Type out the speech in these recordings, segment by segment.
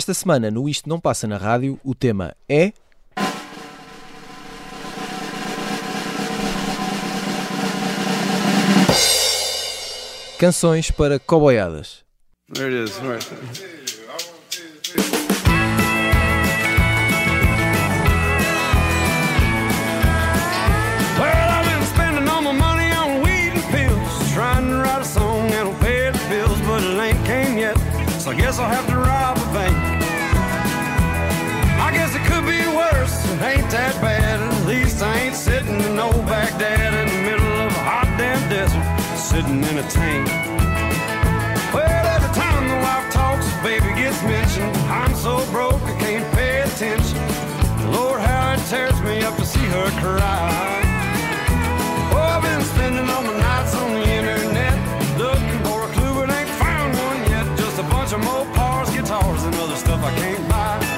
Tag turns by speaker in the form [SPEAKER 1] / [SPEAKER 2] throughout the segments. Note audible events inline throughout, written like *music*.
[SPEAKER 1] Esta semana, no Isto Não Passa na Rádio, o tema é. Canções para coboiadas.
[SPEAKER 2] There it is. Right. Well, I've been Well, every time the wife talks, baby gets mentioned. I'm so broke I can't pay attention. Lord, how it tears me up to see her cry. Oh, I've been spending all my nights on the internet, looking for a clue, but ain't found one yet. Just a bunch of Mopars, guitars, and other stuff I can't buy.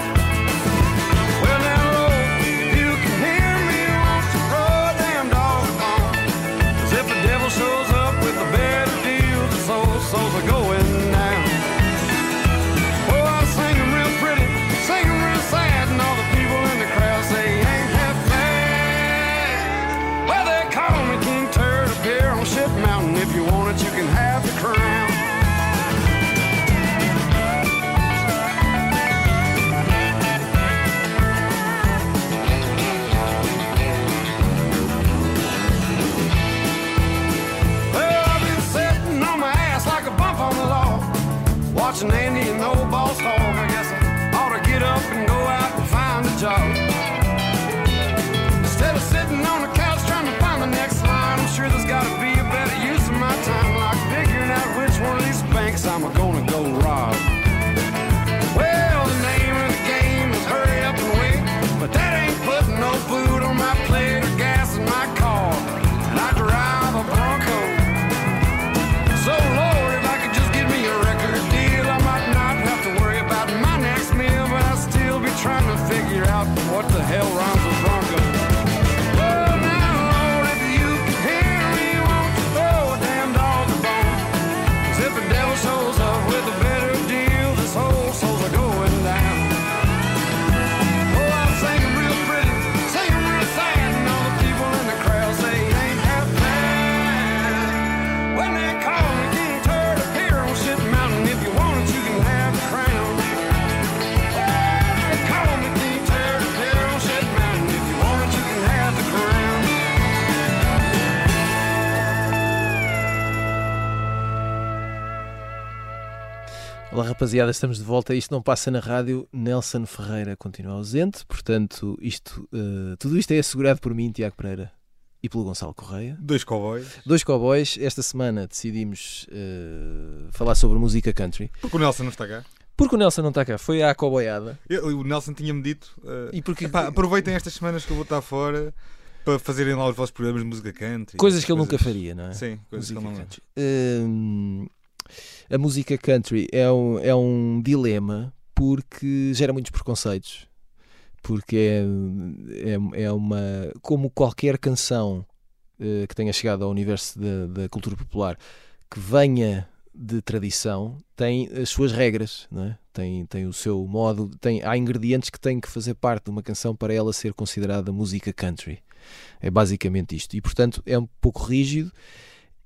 [SPEAKER 1] Rapaziada, estamos de volta. Isto não passa na rádio. Nelson Ferreira continua ausente, portanto, isto, eh, tudo isto é assegurado por mim, Tiago Pereira, e pelo Gonçalo Correia.
[SPEAKER 3] Dois cowboys.
[SPEAKER 1] Dois cowboys. Esta semana decidimos eh, falar sobre música country.
[SPEAKER 3] Porque o Nelson não está cá.
[SPEAKER 1] Porque o Nelson não está cá, foi à cowboyada.
[SPEAKER 3] Eu- o Nelson tinha-me dito. eh,
[SPEAKER 1] E porque
[SPEAKER 3] epá, aproveitem estas semanas que eu vou estar fora para fazerem lá os vossos programas de música country.
[SPEAKER 1] coisas que ele nunca
[SPEAKER 3] Coisas-
[SPEAKER 1] faria, não é?
[SPEAKER 3] Sim, coisas que
[SPEAKER 1] Música
[SPEAKER 3] ele não.
[SPEAKER 1] country. Hum, a música country é um, é um dilema porque gera muitos preconceitos. Porque é, é, é uma. Como qualquer canção eh, que tenha chegado ao universo da, da cultura popular que venha de tradição, tem as suas regras, não é? tem, tem o seu modo. Tem, há ingredientes que têm que fazer parte de uma canção para ela ser considerada música country. É basicamente isto. E portanto é um pouco rígido.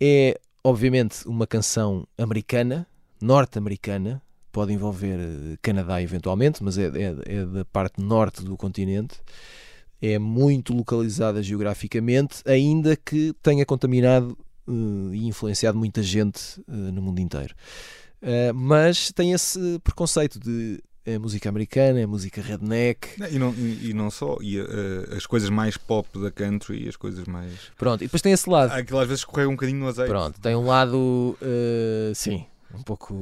[SPEAKER 1] É obviamente uma canção americana, norte-americana, pode envolver eh, Canadá eventualmente, mas é, é- é da parte norte do continente. É muito localizada geograficamente, ainda que tenha contaminado eh, e influenciado muita gente eh, no mundo inteiro. Eh, mas tem esse preconceito de é música americana, é música redneck.
[SPEAKER 3] Não, E não, e, e não só, e eh, as coisas mais pop da country as coisas mais.
[SPEAKER 1] Pronto, e depois tem esse lado.
[SPEAKER 3] Aquilo às vezes escorrega um bocadinho no azeite.
[SPEAKER 1] Pronto, tem um lado, eh, sim, um pouco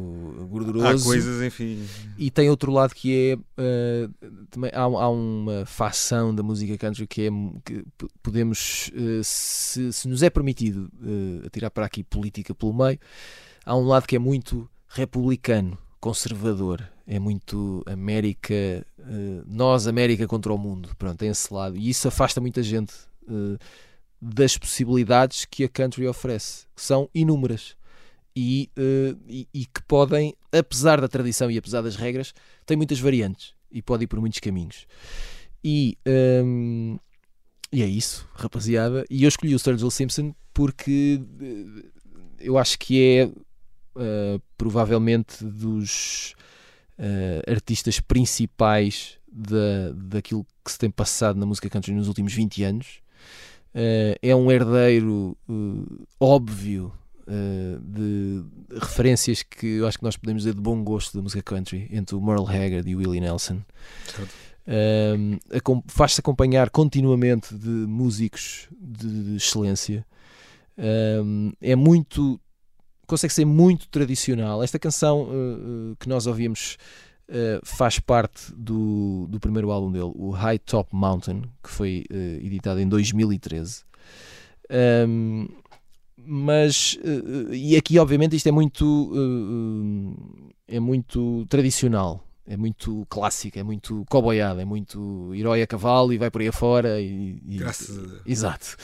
[SPEAKER 1] gorduroso.
[SPEAKER 3] Há coisas, enfim.
[SPEAKER 1] E tem outro lado que é eh, também há, há uma facção da música country que é que podemos se, se nos é permitido atirar para aqui política pelo meio, há um lado que é muito republicano, conservador, é muito América, eh, nós América contra o mundo, pronto, tem esse lado e isso afasta muita gente eh, das possibilidades que a country oferece, que são inúmeras. e, eh, e, e que podem, apesar da tradição e apesar das regras, têm muitas variantes e pode ir por muitos caminhos. E, hum, e é isso, rapaziada. E eu escolhi o Sturgill Simpson porque eu acho que é eh, provavelmente dos eh, artistas principais da, daquilo que se tem passado na música country nos últimos 20 anos. Eh, é um herdeiro eh, óbvio eh, de referências que eu acho que nós podemos dizer de bom gosto da música country entre o Merle Haggard e o Willie Nelson. Faz-se acompanhar continuamente de músicos de, de excelência. É muito. Consegue ser muito tradicional. Esta canção uh, que nós ouvimos uh, faz parte do, do primeiro álbum dele, o High Top Mountain, que foi uh, editado em 2013. Um, mas e aqui obviamente isto é muito é muito tradicional é muito clássico, é muito coboiado, é muito herói a cavalo e vai por aí afora e, e-
[SPEAKER 3] Graças a Deus.
[SPEAKER 1] Exato.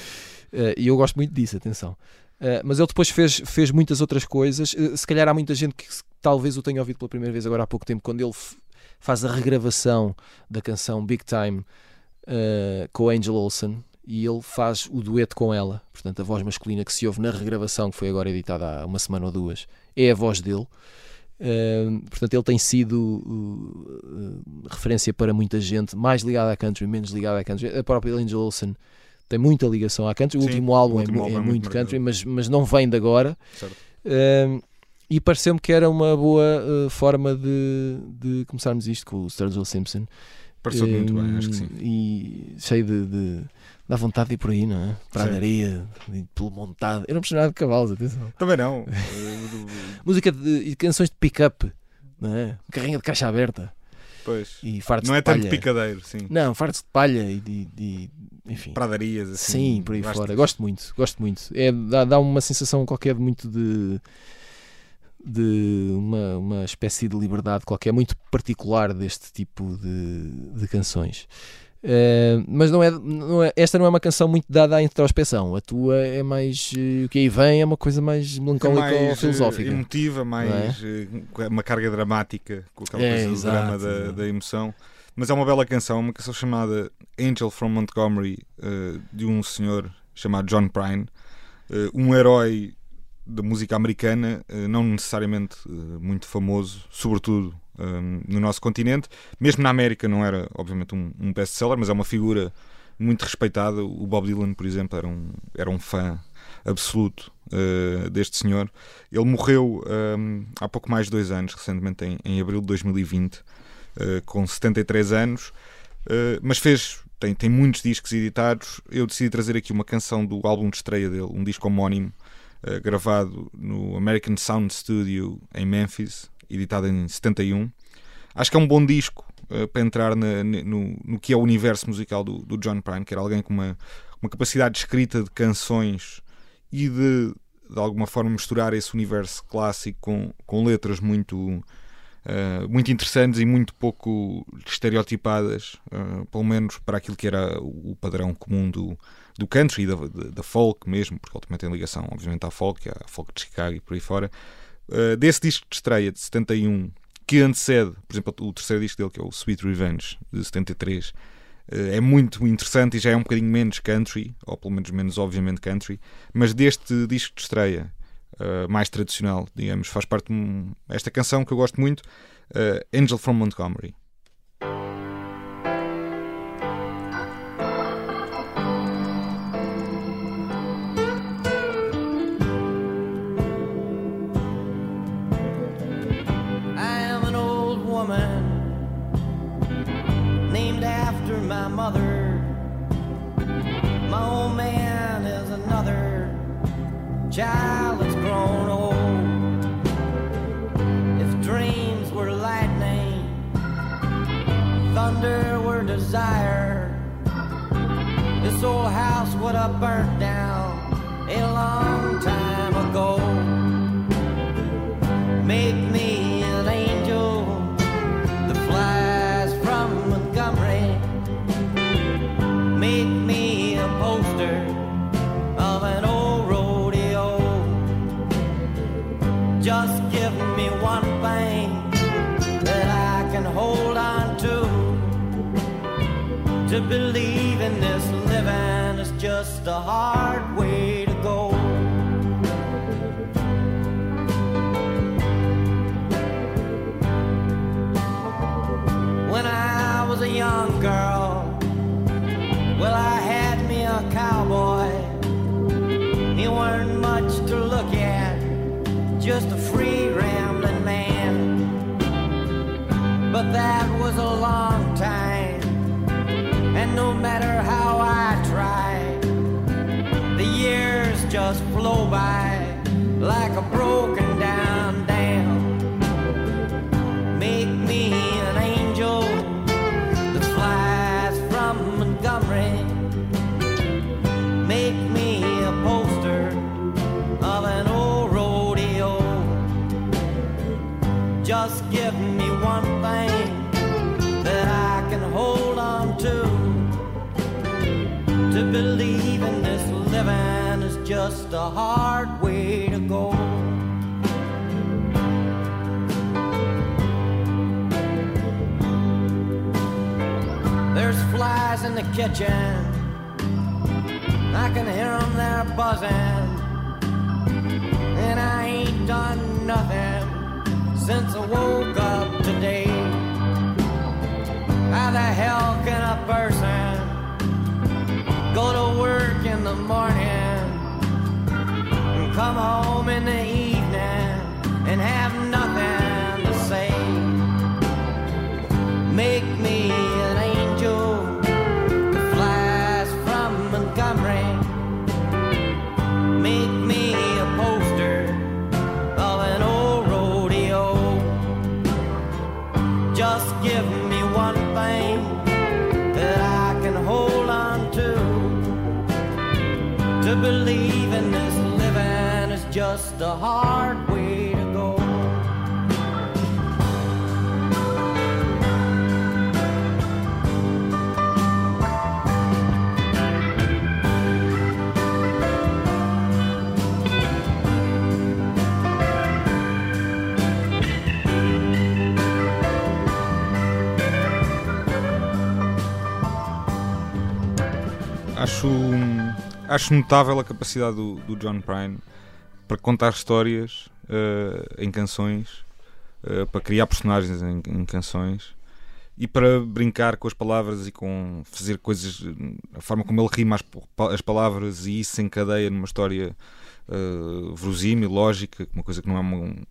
[SPEAKER 1] E eu gosto muito disso, atenção. Eh, mas ele depois fez, fez muitas outras coisas. Eh, se calhar há muita gente que talvez o tenha ouvido pela primeira vez agora há pouco tempo, quando ele faz a regravação da canção Big Time eh, com Angel Olsen e ele faz o dueto com ela. Portanto, a voz masculina que se ouve na regravação, que foi agora editada há uma semana ou duas, é a voz dele. Uh, portanto, ele tem sido uh, uh, referência para muita gente, mais ligada à country, menos ligada à country. A própria Angel Olsen tem muita ligação à country. O
[SPEAKER 3] Sim,
[SPEAKER 1] último álbum,
[SPEAKER 3] o último
[SPEAKER 1] é,
[SPEAKER 3] álbum
[SPEAKER 1] é
[SPEAKER 3] é
[SPEAKER 1] muito,
[SPEAKER 3] muito
[SPEAKER 1] country, mas, mas não vem de agora. Uh, e pareceu-me que era uma boa uh, forma de, de começarmos isto com o Sturgill Simpson.
[SPEAKER 3] Pareceu muito bem, acho que sim.
[SPEAKER 1] Um, E cheio de, de. dá vontade de ir por aí, não é? Para a areia, pelo montado. Eu não percebo nada de cavalos, atenção.
[SPEAKER 3] Também não. *laughs* Eh,
[SPEAKER 1] Música de canções de pick-up, não é? Carrinha de caixa aberta
[SPEAKER 3] pois.
[SPEAKER 1] e fartos
[SPEAKER 3] Não é
[SPEAKER 1] de palha.
[SPEAKER 3] tanto picadeiro, sim.
[SPEAKER 1] Não, fartos de palha e de. de- enfim.
[SPEAKER 3] Pradarias, assim.
[SPEAKER 1] Sim, por aí fora. Gosto muito, gosto muito. É, dá, dá uma sensação qualquer muito de. de uma, uma espécie de liberdade qualquer, muito particular deste tipo de, de canções. Eh, mas não é, não é- esta não é uma canção muito dada à introspeção. A tua é mais. eh, o que aí vem é uma coisa mais
[SPEAKER 3] É
[SPEAKER 1] melancólica ou
[SPEAKER 3] mais eh,
[SPEAKER 1] filosófica.
[SPEAKER 3] emotiva, mais eh, com uma carga dramática, com aquela
[SPEAKER 1] É,
[SPEAKER 3] coisa do
[SPEAKER 1] exato.
[SPEAKER 3] drama da, da emoção. Mas é uma bela canção, uma canção chamada Angel from Montgomery, eh, de um senhor chamado John Prine, eh, um herói da música americana, eh, não necessariamente muito famoso, sobretudo eh, no nosso continente. Mesmo na América não era, obviamente, um, um best-seller, mas é uma figura muito respeitada. O Bob Dylan, por exemplo, era um, era um fã absoluto eh, deste senhor. Ele morreu eh, há pouco mais de dois anos, recentemente em, em abril de 2020, eh, com 73 anos, eh, mas fez. Tem, tem muitos discos editados. Eu decidi trazer aqui uma canção do álbum de estreia dele, um disco homónimo, eh, gravado no American Sound Studio em Memphis, editado em 71. Acho que é um bom disco eh, para entrar na- no, no que é o universo musical do, do John Prine, que era alguém com uma, uma capacidade de escrita de canções e de, de alguma forma, misturar esse universo clássico com, com letras muito, eh, muito interessantes e muito pouco estereotipadas, eh, pelo menos para aquilo que era o padrão comum do, do country e da, da, folk mesmo, porque também tem ligação, obviamente, à folk, à folk de Chicago e por aí fora. Uh, desse disco de estreia de 71, que antecede, por exemplo, o terceiro disco dele, que é o Sweet Revenge, de 73, uh, é muito interessante e já é um bocadinho menos country, ou pelo menos menos obviamente country, mas deste disco de estreia, uh, mais tradicional, digamos, faz parte de um- esta canção que eu gosto muito, uh, Angel from Montgomery.
[SPEAKER 4] In this living is just a hard way matter how I try, the years just flow by like a broken just a hard way to go. There's flies in the kitchen. I can hear them there buzzing. And I ain't done nothing since I woke up today. How the hell can a person go to work in the morning come home in the evening and have nothing to say? Make
[SPEAKER 3] Acho, acho notável a capacidade do, do John Prine para contar histórias eh, em canções, eh, para criar personagens em, em canções e para brincar com as palavras e com fazer coisas, a forma como ele rima as, as palavras e isso se encadeia numa história uh, verosímil, lógica, uma coisa que não é uma. um-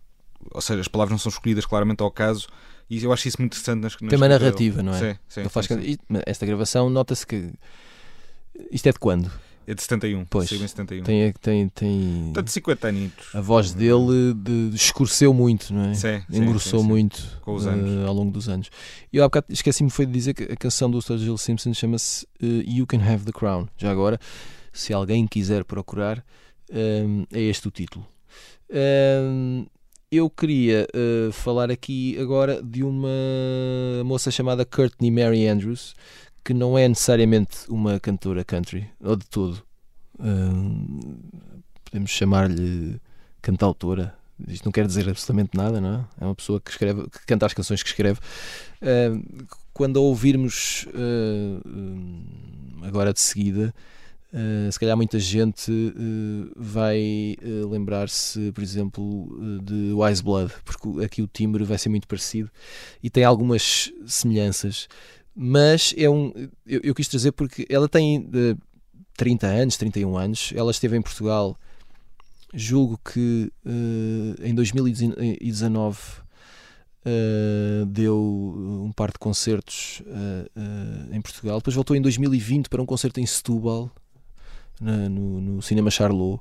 [SPEAKER 3] ou seja, as palavras não são escolhidas claramente ao caso e eu acho isso muito interessante nas, nas
[SPEAKER 1] Tem uma
[SPEAKER 3] escrita dele.
[SPEAKER 1] narrativa, não é?
[SPEAKER 3] Sim, sim,
[SPEAKER 1] faz
[SPEAKER 3] sim,
[SPEAKER 1] Esta gravação, nota-se que. Isto é de quando?
[SPEAKER 3] É de 71.
[SPEAKER 1] Pois.
[SPEAKER 3] saiu em 71.
[SPEAKER 1] Tem, tem, tem...
[SPEAKER 3] Portanto, 50 anitos.
[SPEAKER 1] A voz dele de, escureceu muito, não é?
[SPEAKER 3] Sim,
[SPEAKER 1] Engrossou
[SPEAKER 3] sim, sim.
[SPEAKER 1] muito
[SPEAKER 3] Com os
[SPEAKER 1] eh,
[SPEAKER 3] anos.
[SPEAKER 1] ao longo dos anos. E eu há bocado esqueci-me foi de dizer que a canção do Sturgill Simpson chama-se eh, You Can Have the Crown. Já agora, se alguém quiser procurar, eh, é este o título. Eh, eu queria eh, falar aqui agora de uma moça chamada Courtney Mary Andrews, que não é necessariamente uma cantora country, ou de todo. Eh, podemos chamar-lhe cantautora. Isto não quer dizer absolutamente nada, não é? É uma pessoa que escreve, que canta as canções que escreve. Eh, quando a ouvirmos hum, agora de seguida, Uh, se calhar muita gente uh, vai uh, lembrar-se, por exemplo, de Wise Blood, porque aqui o timbre vai ser muito parecido e tem algumas semelhanças, mas é um. Eu, eu quis trazer porque ela tem uh, 30 anos, 31 anos, ela esteve em Portugal, julgo que uh, em 2019 uh, deu um par de concertos uh, em Portugal, depois voltou em 2020 para um concerto em Setúbal na- no, no Cinema Charlot.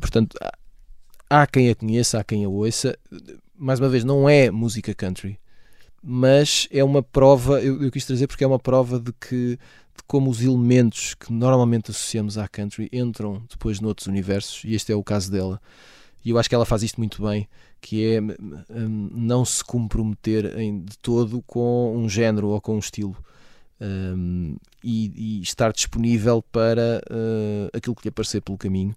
[SPEAKER 1] Portanto, há, há quem a conheça, há quem a ouça. Mais uma vez, não é música country, mas é uma prova. Eu, eu quis trazer porque é uma prova de que de como os elementos que normalmente associamos à country entram depois noutros universos, e este é o caso dela. E eu acho que ela faz isto muito bem, que é hum, não se comprometer em, de todo com um género ou com um estilo. Um, e, e estar disponível para uh, aquilo que lhe aparecer pelo caminho.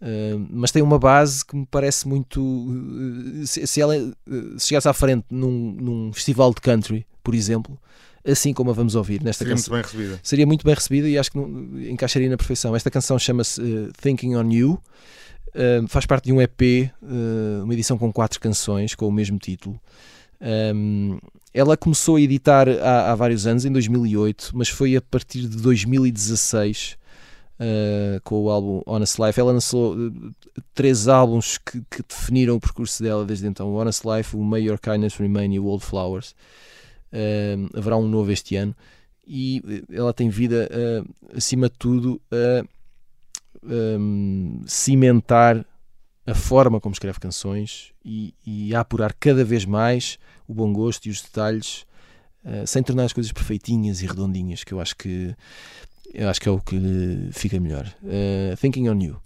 [SPEAKER 1] Uh, mas tem uma base que me parece muito. uh, se, se ela uh, se chegasse à frente num, num festival de country, por exemplo,
[SPEAKER 5] assim como a vamos ouvir nesta
[SPEAKER 3] Seria
[SPEAKER 5] canção.
[SPEAKER 3] muito bem recebida.
[SPEAKER 5] Seria muito bem recebida e acho que não- encaixaria na perfeição. Esta canção chama-se eh, Thinking on You, eh, faz parte de um EP, eh, uma edição com quatro canções com o mesmo título. Um, ela começou a editar há, há vários anos, em 2008, mas foi a partir de 2016 uh, com o álbum Honest Life. Ela lançou uh, três álbuns que, que definiram o percurso dela desde então: o Honest Life, o May Your Kindness Remain e o Old Flowers. Um, haverá um novo este ano e uh, ela tem vida, uh, acima de tudo, a um, cimentar a forma como escreve canções e, e a apurar cada vez mais o bom gosto e os detalhes uh, sem tornar as coisas perfeitinhas e redondinhas que eu acho que eu acho que é o que lhe fica melhor. Uh, Thinking on You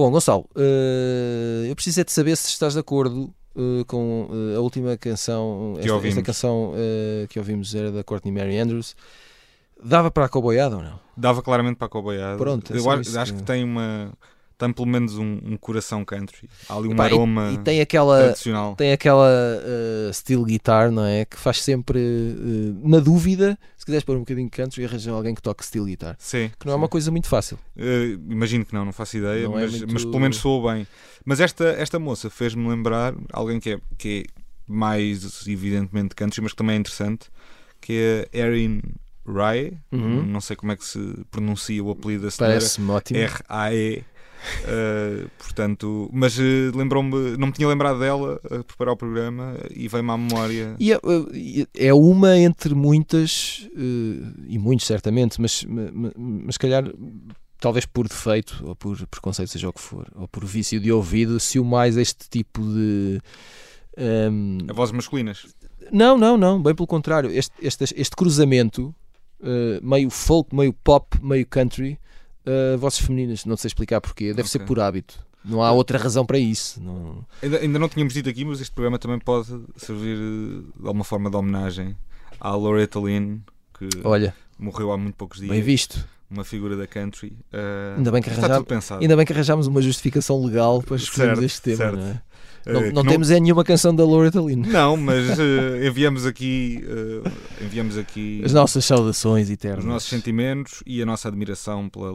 [SPEAKER 5] Bom, Gonçalo, eh, eu preciso é de saber se estás de acordo eh, com eh, a última canção, esta, esta canção que ouvimos era da Courtney Mary Andrews. Dava para a coboiada ou não?
[SPEAKER 3] Dava claramente para a coboiada.
[SPEAKER 5] Pronto, é
[SPEAKER 3] Eu
[SPEAKER 5] só
[SPEAKER 3] acho, acho
[SPEAKER 5] que-
[SPEAKER 3] que tem uma. Tem pelo menos um, um coração country. Há ali um
[SPEAKER 5] Epá, e-
[SPEAKER 3] aroma
[SPEAKER 5] e, tem aquela
[SPEAKER 3] tradicional.
[SPEAKER 5] tem aquela eh, steel guitar, não é? Que faz sempre, eh, na dúvida, se quiseres pôr um bocadinho de country, arranjar alguém que toque steel guitar.
[SPEAKER 3] Sim,
[SPEAKER 5] Que não é
[SPEAKER 3] sim.
[SPEAKER 5] uma coisa muito fácil.
[SPEAKER 3] Eh, imagino que não, não faço ideia,
[SPEAKER 5] Não é
[SPEAKER 3] mas,
[SPEAKER 5] muito-
[SPEAKER 3] mas pelo menos soa bem. Mas esta, esta moça fez-me lembrar alguém que é, que é mais evidentemente country, mas que também é interessante, que é Erin Rae.
[SPEAKER 5] Uhum.
[SPEAKER 3] Não sei como é que se pronuncia o apelido da senhora.
[SPEAKER 5] Parece-me ótimo.
[SPEAKER 3] R-A-E. Uh, portanto, mas uh, lembrou-me, não me tinha lembrado dela a preparar o programa e veio-me à memória.
[SPEAKER 5] E é, e é uma entre muitas, eh, e muitos certamente, mas, ma- ma- mas se calhar, talvez por defeito, ou por preconceito, seja o que for, ou por vício de ouvido, se o mais este tipo de. ehm,
[SPEAKER 3] A vozes masculinas.
[SPEAKER 1] Não, não, não, bem pelo contrário. Este, este, este cruzamento, eh, meio folk, meio pop, meio country, eh, vozes femininas, não sei explicar porquê, deve ser
[SPEAKER 3] Ok.
[SPEAKER 1] por hábito. Não há outra razão para isso. Não...
[SPEAKER 3] Ainda, ainda não tínhamos dito aqui, mas este programa também pode servir eh, de alguma forma de homenagem à Loretta Lynn, que
[SPEAKER 1] Olha,
[SPEAKER 3] morreu há muito poucos dias.
[SPEAKER 1] bem visto.
[SPEAKER 3] Uma figura da country. Eh,
[SPEAKER 1] Ainda bem que arranjamos-. Ainda bem que arranjámos uma justificação legal para escolhermos este tema,
[SPEAKER 3] certo.
[SPEAKER 1] não é?
[SPEAKER 3] Eh,
[SPEAKER 1] Não,
[SPEAKER 3] que
[SPEAKER 1] não temos é nenhuma canção da Loretta Lynn.
[SPEAKER 3] Não, mas eh, enviamos aqui, eh, enviamos aqui
[SPEAKER 1] As nossas saudações eternas.
[SPEAKER 3] os nossos sentimentos e a nossa admiração pela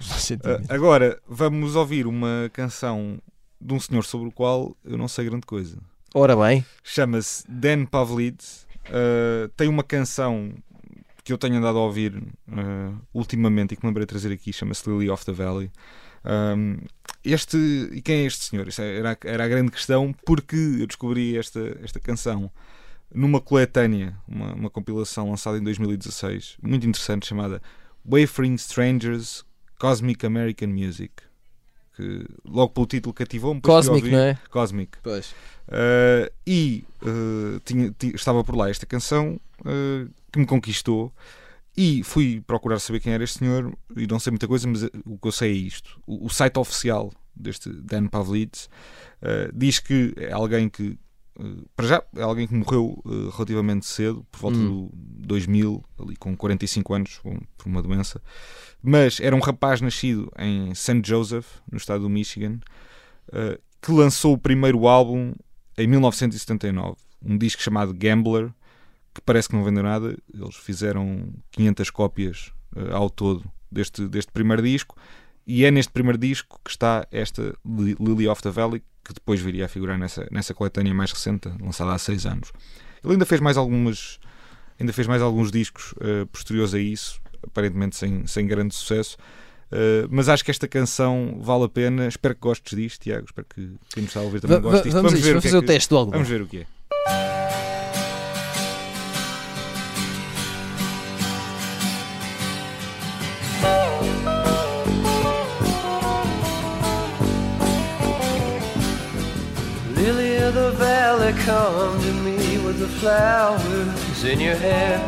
[SPEAKER 1] nossos
[SPEAKER 3] Eh,
[SPEAKER 1] sentimentos.
[SPEAKER 3] agora vamos ouvir uma canção de um senhor sobre o qual eu não sei grande coisa.
[SPEAKER 1] Ora bem,
[SPEAKER 3] Chama-se Dan Pavlidis. Tem uma canção que eu tenho andado a ouvir ultimamente e que me lembrei de trazer aqui, chama-se Lily of the Valley. Um, este, e quem é este senhor? Isso era, era a grande questão, porque eu descobri esta, esta canção numa coletânea, uma, uma compilação lançada em 2016, muito interessante, chamada Wayfaring Strangers Cosmic American Music. Que logo pelo título cativou-me.
[SPEAKER 1] Cosmic, não é?
[SPEAKER 3] Cosmic.
[SPEAKER 1] Pois.
[SPEAKER 3] Uh, e uh, tinha- ti- estava por lá esta canção uh, que me conquistou e fui procurar saber quem era este senhor e não sei muita coisa, mas uh, o que eu sei é isto. O, o site oficial deste Dan Pavlidis uh, diz que é alguém que uh, para já é alguém que morreu uh, relativamente cedo, por volta
[SPEAKER 1] Hum.
[SPEAKER 3] do 2000, ali com 45 anos, por uma doença, mas era um rapaz nascido em St. Joseph, no estado do Michigan, que lançou o primeiro álbum em 1979, um disco chamado Gambler, que parece que não vendeu nada. Eles fizeram 500 cópias eh, ao todo deste, deste primeiro disco, e é neste primeiro disco que está esta Li- Lily of the Valley, que depois viria a figurar nessa, nessa coletânea mais recente, lançada há seis anos. Ele ainda fez mais algumas. Ainda fez mais alguns discos eh, posteriores a isso, aparentemente sem, sem grande sucesso. Uh, mas acho que esta canção vale a pena. Espero que gostes disto, Tiago. Espero que quem nos está a ouvir também goste disto.
[SPEAKER 1] vamos, isto,
[SPEAKER 3] ver
[SPEAKER 1] vamos
[SPEAKER 3] é
[SPEAKER 1] fazer o
[SPEAKER 3] que-
[SPEAKER 1] teste do algodão.
[SPEAKER 3] Vamos ver o que é.
[SPEAKER 6] Come to me with the flowers in your hair.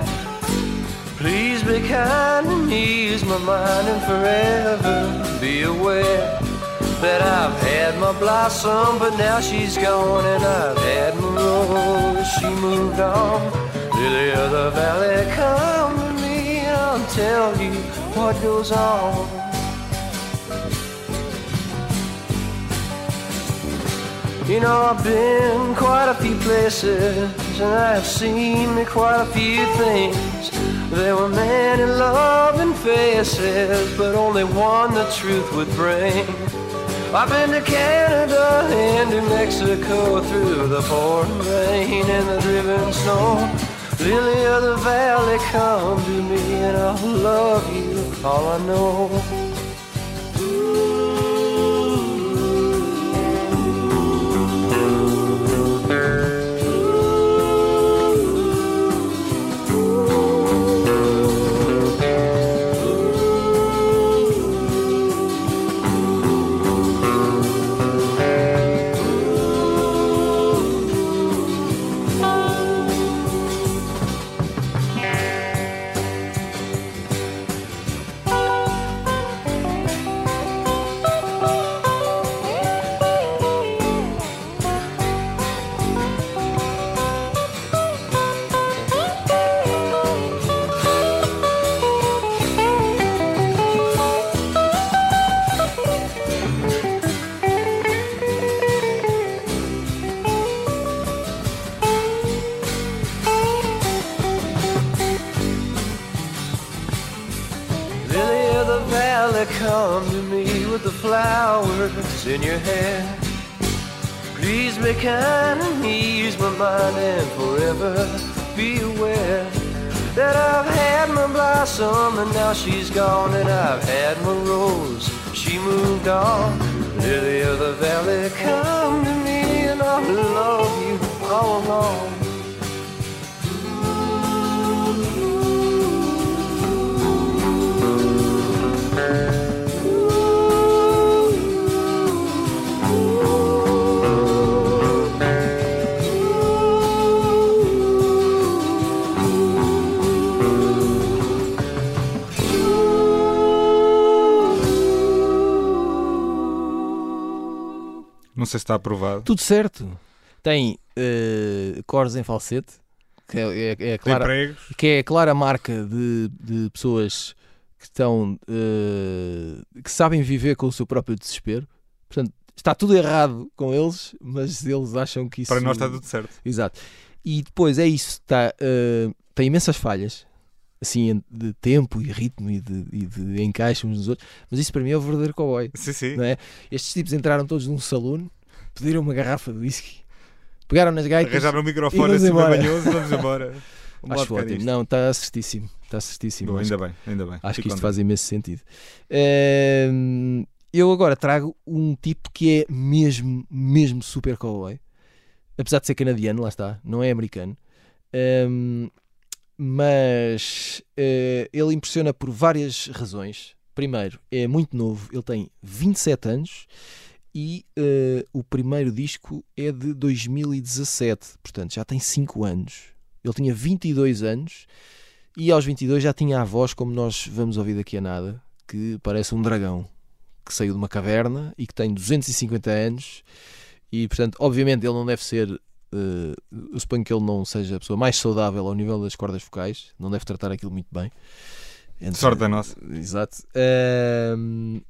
[SPEAKER 6] Please be kind me, ease my mind, and forever be aware that I've had my blossom, but now she's gone, and I've had my rose. She moved on. Lily of the valley, come to me, and I'll tell you what goes on. You know, I've been quite a few places and I've seen quite a few things. There were many loving faces, but only one the truth would bring. I've been to Canada and New Mexico through the pouring rain and the driven snow. Lily of the valley, come to me and I'll love you all I know. In your hair. Please be kind and ease my mind and forever be aware that I've had my blossom and now she's gone and I've had my rose. She moved on. Lily of the valley, come to me and I'll love you all along.
[SPEAKER 3] Sei se está aprovado.
[SPEAKER 1] Tudo certo. Tem eh, cores em falsete, que é, é, é clara, que é a clara marca de, de pessoas que estão eh, que sabem viver com o seu próprio desespero. Portanto, está tudo errado com eles, mas eles acham que isso
[SPEAKER 3] Para nós está tudo certo.
[SPEAKER 1] Exato. E depois é isso, está, eh, tem imensas falhas, assim, de tempo e ritmo e de, e de encaixe uns nos outros, mas isso para mim é o verdadeiro cowboy.
[SPEAKER 3] Sim, sim.
[SPEAKER 1] Não é? Estes tipos entraram todos num saloon, pediram uma garrafa de whisky, pegaram nas gaitas.
[SPEAKER 3] Arranjaram o
[SPEAKER 1] E
[SPEAKER 3] microfone assim banhoso vamos *laughs* embora. Vamos
[SPEAKER 1] Acho ótimo.
[SPEAKER 3] nisto.
[SPEAKER 1] Não, está certíssimo. Está certíssimo.
[SPEAKER 3] Bom, ainda bem, ainda bem.
[SPEAKER 1] Acho que
[SPEAKER 3] Fico
[SPEAKER 1] isto
[SPEAKER 3] contente.
[SPEAKER 1] faz imenso sentido. Ehm, eu agora trago um tipo que é mesmo, mesmo super cowboy. Apesar de ser canadiano, lá está, não é americano. Ehm, mas eh, ele impressiona por várias razões. Primeiro, é muito novo, ele tem 27 anos e eh, o primeiro disco é de 2017, portanto já tem 5 anos. Ele tinha 22 anos e aos 22 já tinha a voz como nós vamos ouvir daqui a nada, que parece um dragão que saiu de uma caverna e que tem 250 anos e portanto obviamente ele não deve ser eh, eu suponho que ele não seja a pessoa mais saudável ao nível das cordas vocais não deve tratar aquilo muito bem Entre-
[SPEAKER 3] Sorte da nossa.
[SPEAKER 1] Exato. Ahm,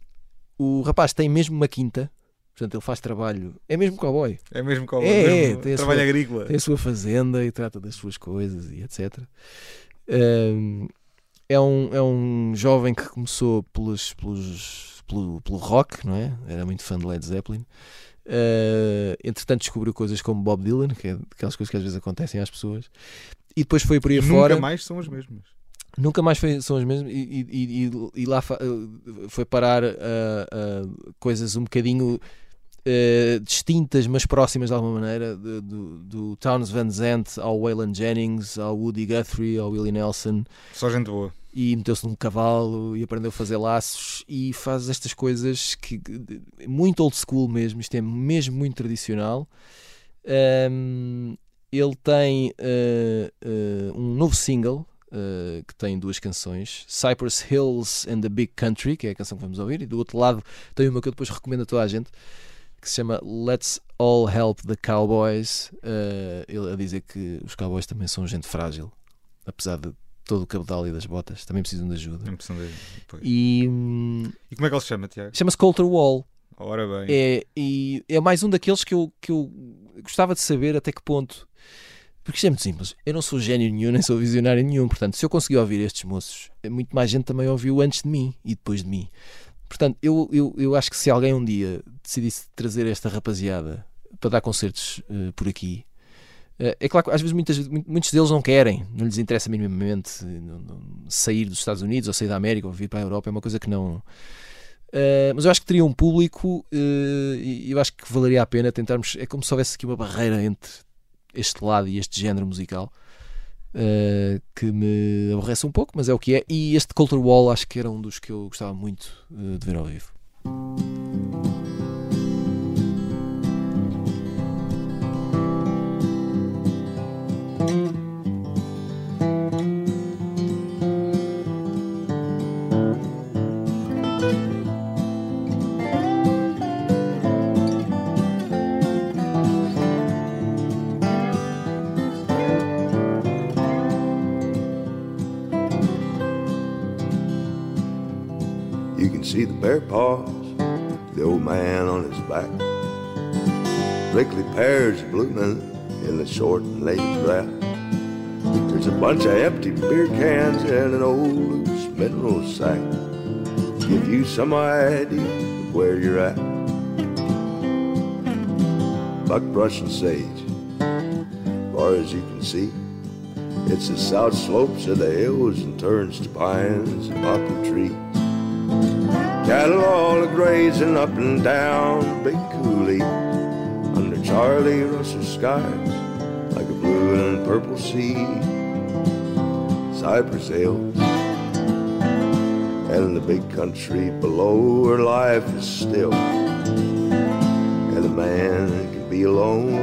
[SPEAKER 1] o rapaz tem mesmo uma quinta, portanto ele faz trabalho, é mesmo cowboy.
[SPEAKER 3] É mesmo com
[SPEAKER 1] É, é, tem
[SPEAKER 3] trabalho
[SPEAKER 1] sua-
[SPEAKER 3] agrícola.
[SPEAKER 1] Tem a sua fazenda e trata das suas coisas e etc. É, um, é um jovem que começou pelos, pelos, pelo, pelo rock, não é? Era muito fã de Led Zeppelin. Ah, entretanto descobriu coisas como Bob Dylan, que é aquelas coisas que às vezes acontecem às pessoas. E depois foi por aí
[SPEAKER 3] Nunca
[SPEAKER 1] fora.
[SPEAKER 3] mais são as mesmas.
[SPEAKER 1] Nunca mais foi, são os mesmos e, e- e- e- lá eh, foi parar a, a coisas um bocadinho eh, distintas, mas próximas de alguma maneira, de- do, do Townes Van Zandt ao Waylon Jennings, ao Woody Guthrie, ao Willie Nelson,
[SPEAKER 3] Só gente boa.
[SPEAKER 1] e meteu-se num cavalo e aprendeu a fazer laços e faz estas coisas que muito old school mesmo, isto é mesmo muito tradicional. Ahm, ele tem eh, eh, um novo single eh, que tem duas canções, Cypress Hills and the Big Country, que é a canção que vamos ouvir, e do outro lado tem uma que eu depois recomendo a toda a gente, que se chama Let's All Help the Cowboys. Eh, ele a dizer que os cowboys também são gente frágil, apesar de todo o cabedal e das botas, também precisam de ajuda.
[SPEAKER 3] Dele. Pois.
[SPEAKER 1] E
[SPEAKER 3] E como é que ele se chama, Tiago?
[SPEAKER 1] chama-se Coulter Wall.
[SPEAKER 3] Ora bem.
[SPEAKER 1] É, e é mais um daqueles que eu, que eu gostava de saber até que ponto. Porque isto é muito simples. Eu não sou gênio nenhum, nem sou visionário nenhum. Portanto, se eu conseguir ouvir estes moços, muito mais gente também ouviu antes de mim e depois de mim. Portanto, eu, eu, eu acho que se alguém um dia decidisse trazer esta rapaziada para dar concertos eh, por aqui, eh, é claro que às vezes muitas, mu- muitos deles não querem, não lhes interessa minimamente eh, sair dos Estados Unidos ou sair da América ou vir para a Europa, é uma coisa que não. Eh, mas eu acho que teria um público e eu acho que valeria a pena tentarmos. É como se houvesse aqui uma barreira entre este lado e este género musical eh, que me aborrece um pouco, mas é o que é. E este Culture Wall acho que era um dos que eu gostava muito eh, de ver ao vivo.
[SPEAKER 7] You can see the bear paws, the old man on his back. Prickly pears blooming in the short and late grass. There's a bunch of empty beer cans and an old loose mineral sack. Give you some idea of where you're at. Buckbrush and sage, far as you can see. It's the south slopes of the hills and turns to pines and poplar trees. Cattle all a grazing up and down big coulee under Charlie Russell skies like a blue and purple sea. Cypress Hills and the big country below where life is still and a man can be alone.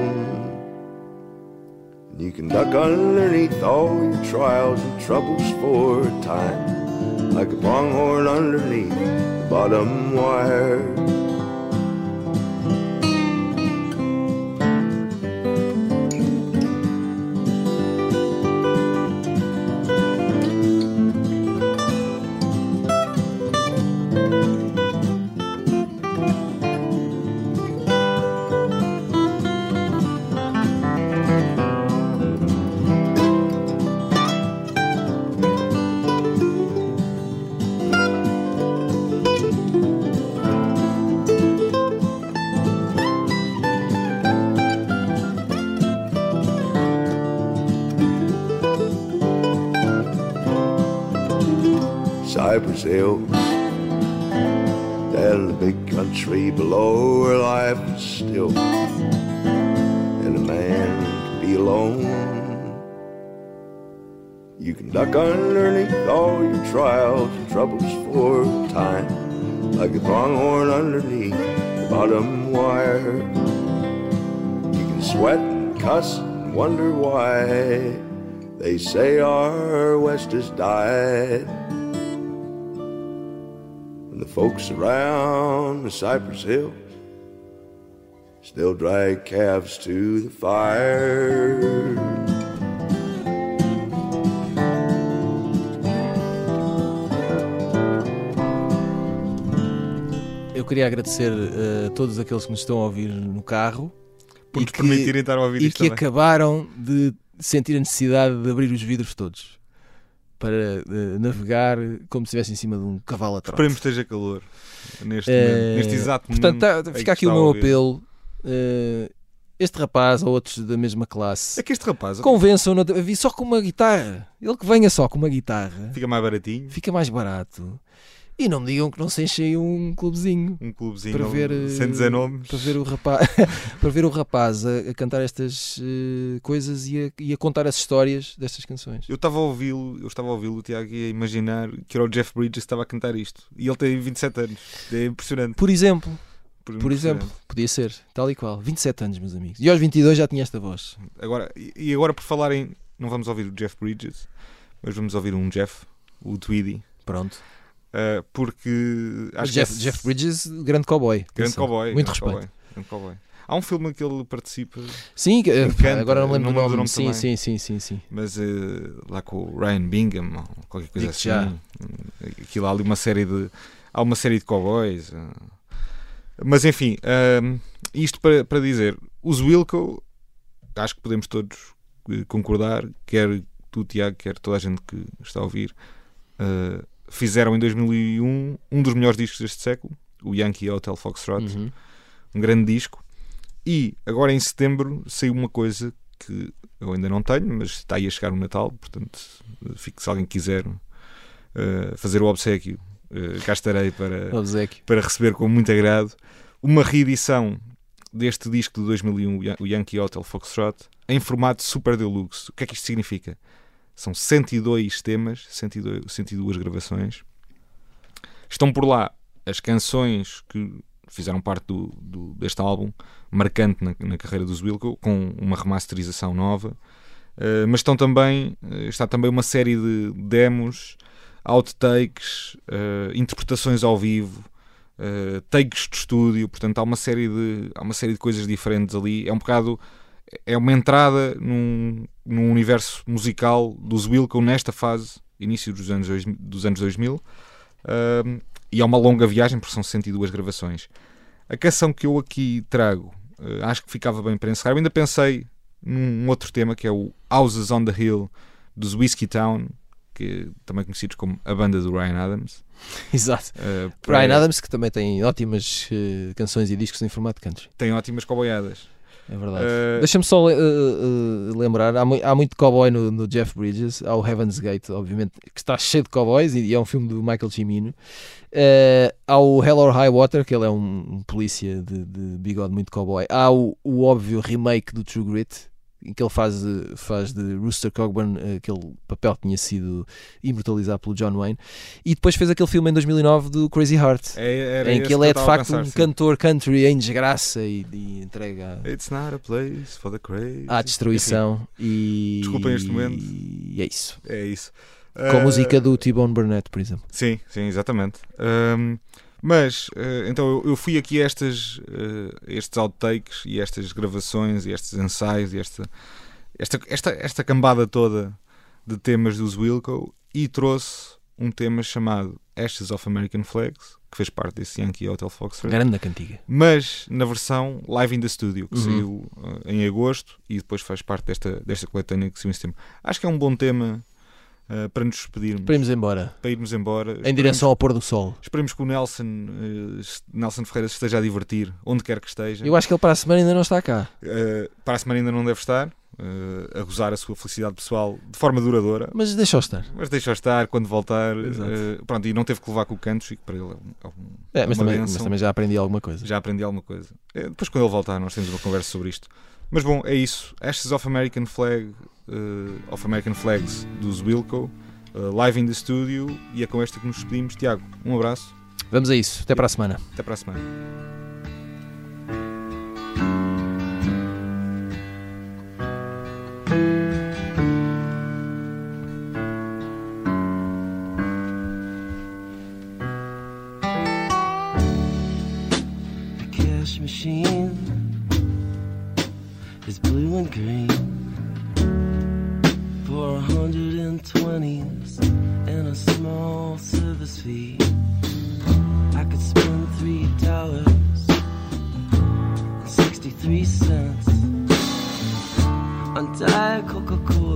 [SPEAKER 7] And you can duck underneath all your trials and troubles for a time like a pronghorn underneath bottom wire. Duck underneath all your trials and troubles for a time, like a pronghorn underneath the bottom wire. You can sweat and cuss and wonder why they say our West has died. And the folks around the Cypress Hills still drag calves to the fire.
[SPEAKER 1] Eu queria agradecer eh, a todos aqueles que nos estão a ouvir no carro
[SPEAKER 3] Por nos permitirem estar a ouvir
[SPEAKER 1] e que
[SPEAKER 3] também.
[SPEAKER 1] acabaram de sentir a necessidade de abrir os vidros todos para eh, navegar como se estivesse em cima de um cavalo a trote.
[SPEAKER 3] Esperemos que esteja calor neste,
[SPEAKER 1] Eh,
[SPEAKER 3] momento, neste exato
[SPEAKER 1] Portanto,
[SPEAKER 3] momento.
[SPEAKER 1] tá-
[SPEAKER 3] em
[SPEAKER 1] fica aqui o meu apelo. este rapaz ou outros da mesma classe
[SPEAKER 3] É que este rapaz
[SPEAKER 1] convençam-no a vir só com uma guitarra. Ele que venha só com uma guitarra
[SPEAKER 3] fica mais baratinho.
[SPEAKER 1] fica mais barato. E não me digam que não se enchem um clubezinho.
[SPEAKER 3] Um clubezinho
[SPEAKER 1] para ver, eh,
[SPEAKER 3] sem dizer nomes.
[SPEAKER 1] para ver o rapaz, *laughs* para ver o rapaz a, a cantar estas eh, coisas e a, e a contar as histórias destas canções.
[SPEAKER 3] Eu estava a ouvi-lo, eu estava a ouvi-lo, o Tiago, e a imaginar que era o Jeff Bridges que estava a cantar isto. E ele tem 27 anos. É impressionante.
[SPEAKER 1] Por exemplo, por
[SPEAKER 3] impressionante.
[SPEAKER 1] exemplo, podia ser, tal e qual, 27 anos, meus amigos. E aos 22 já tinha esta voz.
[SPEAKER 3] Agora, e agora por falarem, não vamos ouvir o Jeff Bridges, mas vamos ouvir um Jeff, o Tweedy,
[SPEAKER 1] Pronto.
[SPEAKER 3] Uh, porque acho
[SPEAKER 1] Jeff,
[SPEAKER 3] que é
[SPEAKER 1] Jeff Bridges, grande cowboy.
[SPEAKER 3] grande cowboy,
[SPEAKER 1] Muito
[SPEAKER 3] grande
[SPEAKER 1] respeito.
[SPEAKER 3] cowboy, grande cowboy. Há um filme que ele participa,
[SPEAKER 1] Sim, que- eh,
[SPEAKER 3] Encanta,
[SPEAKER 1] agora não lembro
[SPEAKER 3] não
[SPEAKER 1] do nome.
[SPEAKER 3] nome
[SPEAKER 1] Sim,
[SPEAKER 3] também.
[SPEAKER 1] sim, sim, sim, sim.
[SPEAKER 3] mas uh, lá com o Ryan Bingham, qualquer coisa
[SPEAKER 1] Digo-te
[SPEAKER 3] assim. Aquilo há ali uma série de. Há uma série de cowboys. Mas enfim, um, isto para, para dizer, os Wilco, acho que podemos todos concordar, quer tu, Tiago, quer toda a gente que está a ouvir, uh, fizeram em 2001 um dos melhores discos deste século, o Yankee Hotel Foxtrot
[SPEAKER 1] Uhum.
[SPEAKER 3] um grande disco. E agora em setembro saiu uma coisa que eu ainda não tenho, mas está aí a chegar o Natal, portanto, fico se alguém quiser eh, fazer o obsequio, eh, cá estarei para,
[SPEAKER 1] Obsequio.
[SPEAKER 3] para receber com muito agrado uma reedição deste disco de 2001, o Yankee Hotel Foxtrot, em formato Super Deluxe. O que é que isto significa? São 102 temas, 102, 102 gravações. Estão por lá as canções que fizeram parte do, do- deste álbum, marcante na, na carreira dos Wilco, com uma remasterização nova. Uh, mas estão também, uh, está também uma série de demos, outtakes, uh, interpretações ao vivo, uh, takes de estúdio, portanto há uma série de há uma série de coisas diferentes ali. É um bocado é uma entrada num, num universo musical dos Wilco nesta fase, início dos anos, dos anos 2000. Um, e é uma longa viagem porque são 102 gravações. A canção que eu aqui trago, uh, acho que ficava bem para encerrar. Eu ainda pensei num outro tema que é o Houses on the Hill dos Whiskey Town, que também conhecidos como a banda do Ryan Adams. *laughs*
[SPEAKER 1] Exato.
[SPEAKER 3] Uh, para-
[SPEAKER 1] Brian Adams, que também tem ótimas eh, canções e discos em formato country.
[SPEAKER 3] tem ótimas coboiadas.
[SPEAKER 1] É verdade.
[SPEAKER 3] Uh,
[SPEAKER 1] Deixa-me só eh, eh, lembrar, há, mui- há muito cowboy no, no Jeff Bridges, há o Heaven's Gate, obviamente, que está cheio de cowboys e, é um filme do Michael Cimino. Há o Hell or High Water, que ele é um, um polícia de, de bigode muito cowboy. Há o, o óbvio remake do True Grit, em que ele faz, eh, faz de Rooster Cogburn eh, aquele papel que tinha sido imortalizado pelo John Wayne. E depois fez aquele filme em 2009 do Crazy Heart.
[SPEAKER 3] é-
[SPEAKER 1] Em que ele é de facto
[SPEAKER 3] pensar,
[SPEAKER 1] um
[SPEAKER 3] sim.
[SPEAKER 1] cantor country em desgraça e, e entrega
[SPEAKER 3] a
[SPEAKER 1] à destruição e
[SPEAKER 3] Desculpem este momento.
[SPEAKER 1] e é isso
[SPEAKER 3] é isso.
[SPEAKER 1] com a
[SPEAKER 3] Uh,
[SPEAKER 1] música do T-Bone Burnett por exemplo
[SPEAKER 3] Sim, sim, exatamente. Ahm, mas, eh, então, eu, fui aqui a estas, eh, estes outtakes e estas gravações e estes ensaios e esta, esta, esta, esta cambada toda de temas dos Wilco e trouxe um tema chamado Ashes of American Flags, que fez parte desse Yankee Hotel Foxtrot,
[SPEAKER 1] grande cantiga
[SPEAKER 3] mas na versão live in the studio, que
[SPEAKER 1] Uhum.
[SPEAKER 3] saiu eh, em agosto e depois faz parte desta, desta coletânea que saiu em setembro. Acho que é um bom tema eh, para nos despedirmos,
[SPEAKER 1] para irmos embora
[SPEAKER 3] para irmos embora.
[SPEAKER 1] em
[SPEAKER 3] Esperemos-
[SPEAKER 1] direção ao pôr do sol
[SPEAKER 3] Esperemos que o Nelson, eh, Nelson Ferreira se esteja a divertir, onde quer que esteja.
[SPEAKER 1] eu acho que ele para a semana ainda não está cá
[SPEAKER 3] Eh, para a semana ainda não deve estar, a gozar a sua felicidade pessoal de forma duradoura.
[SPEAKER 1] Mas deixa-o estar.
[SPEAKER 3] Mas deixa estar quando voltar. Pronto, e não teve que levar com o country, que para ele é, um, é
[SPEAKER 1] É, mas,
[SPEAKER 3] uma
[SPEAKER 1] também, mas também já aprendi alguma coisa.
[SPEAKER 3] Já aprendi alguma coisa. Depois, quando ele voltar, nós temos uma conversa sobre isto. Mas bom, é isso. Ashes of American Flag, eh, of American Flags dos Wilco, eh, live in the studio. E é com esta que nos despedimos. Tiago, um abraço.
[SPEAKER 1] Vamos a isso. Até para a semana.
[SPEAKER 3] Até para a semana.
[SPEAKER 2] Machine blue and green for a hundred and twenties and a small service fee. I could spend three dollars and sixty-three cents on Diet Coca-Cola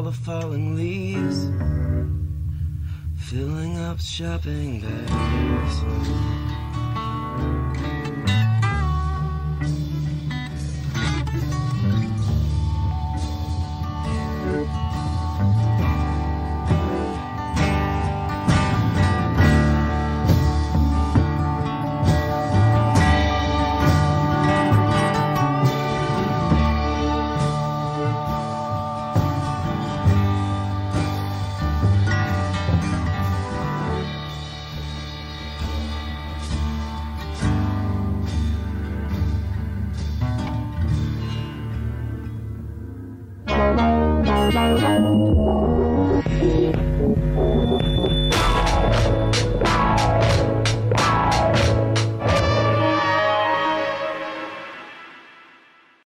[SPEAKER 2] all the falling leaves filling up shopping bags.